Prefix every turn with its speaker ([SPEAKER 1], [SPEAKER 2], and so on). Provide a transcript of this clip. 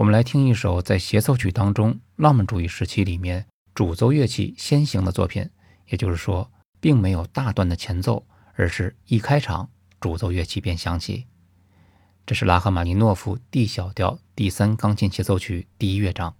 [SPEAKER 1] 我们来听一首在协奏曲当中浪漫主义时期里面主奏乐器先行的作品也就是说并没有大段的前奏而是一开场主奏乐器便响起。这是拉赫玛尼诺夫 d 小调第三钢琴协奏曲第一乐章。